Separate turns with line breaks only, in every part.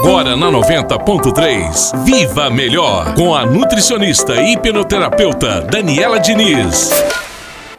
Agora na 90.3, Viva Melhor, com a nutricionista e hipnoterapeuta Daniela Diniz.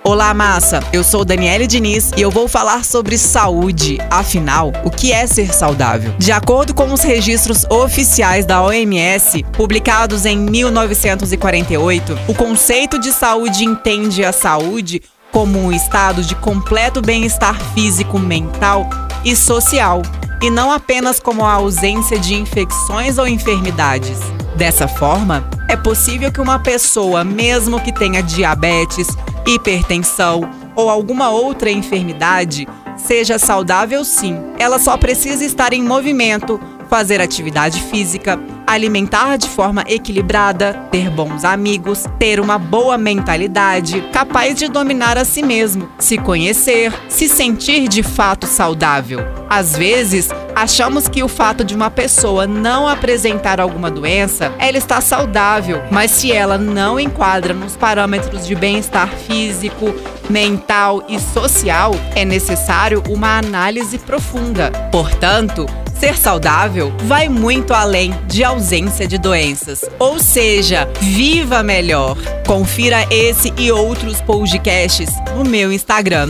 Olá, massa! Eu sou Daniele Diniz e eu vou falar sobre saúde. Afinal, o que é ser saudável? De acordo com os registros oficiais da OMS, publicados em 1948, o conceito de saúde entende a saúde como um estado de completo bem-estar físico, mental e social, e não apenas como a ausência de infecções ou enfermidades. Dessa forma, é possível que uma pessoa, mesmo que tenha diabetes, hipertensão ou alguma outra enfermidade, seja saudável sim. Ela só precisa estar em movimento, fazer atividade física, alimentar de forma equilibrada, ter bons amigos, ter uma boa mentalidade, capaz de dominar a si mesmo, se conhecer, se sentir de fato saudável. Às vezes, achamos que o fato de uma pessoa não apresentar alguma doença, ela está saudável, mas se ela não enquadra nos parâmetros de bem-estar físico, mental e social, é necessário uma análise profunda. Portanto, Ser saudável vai muito além de ausência de doenças. Ou seja, viva melhor. Confira esse e outros podcasts no meu Instagram,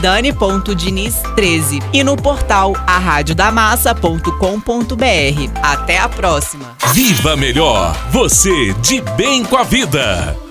dani.diniz13 e no portal arradiodamassa.com.br. Até a próxima.
Viva melhor, você de bem com a vida.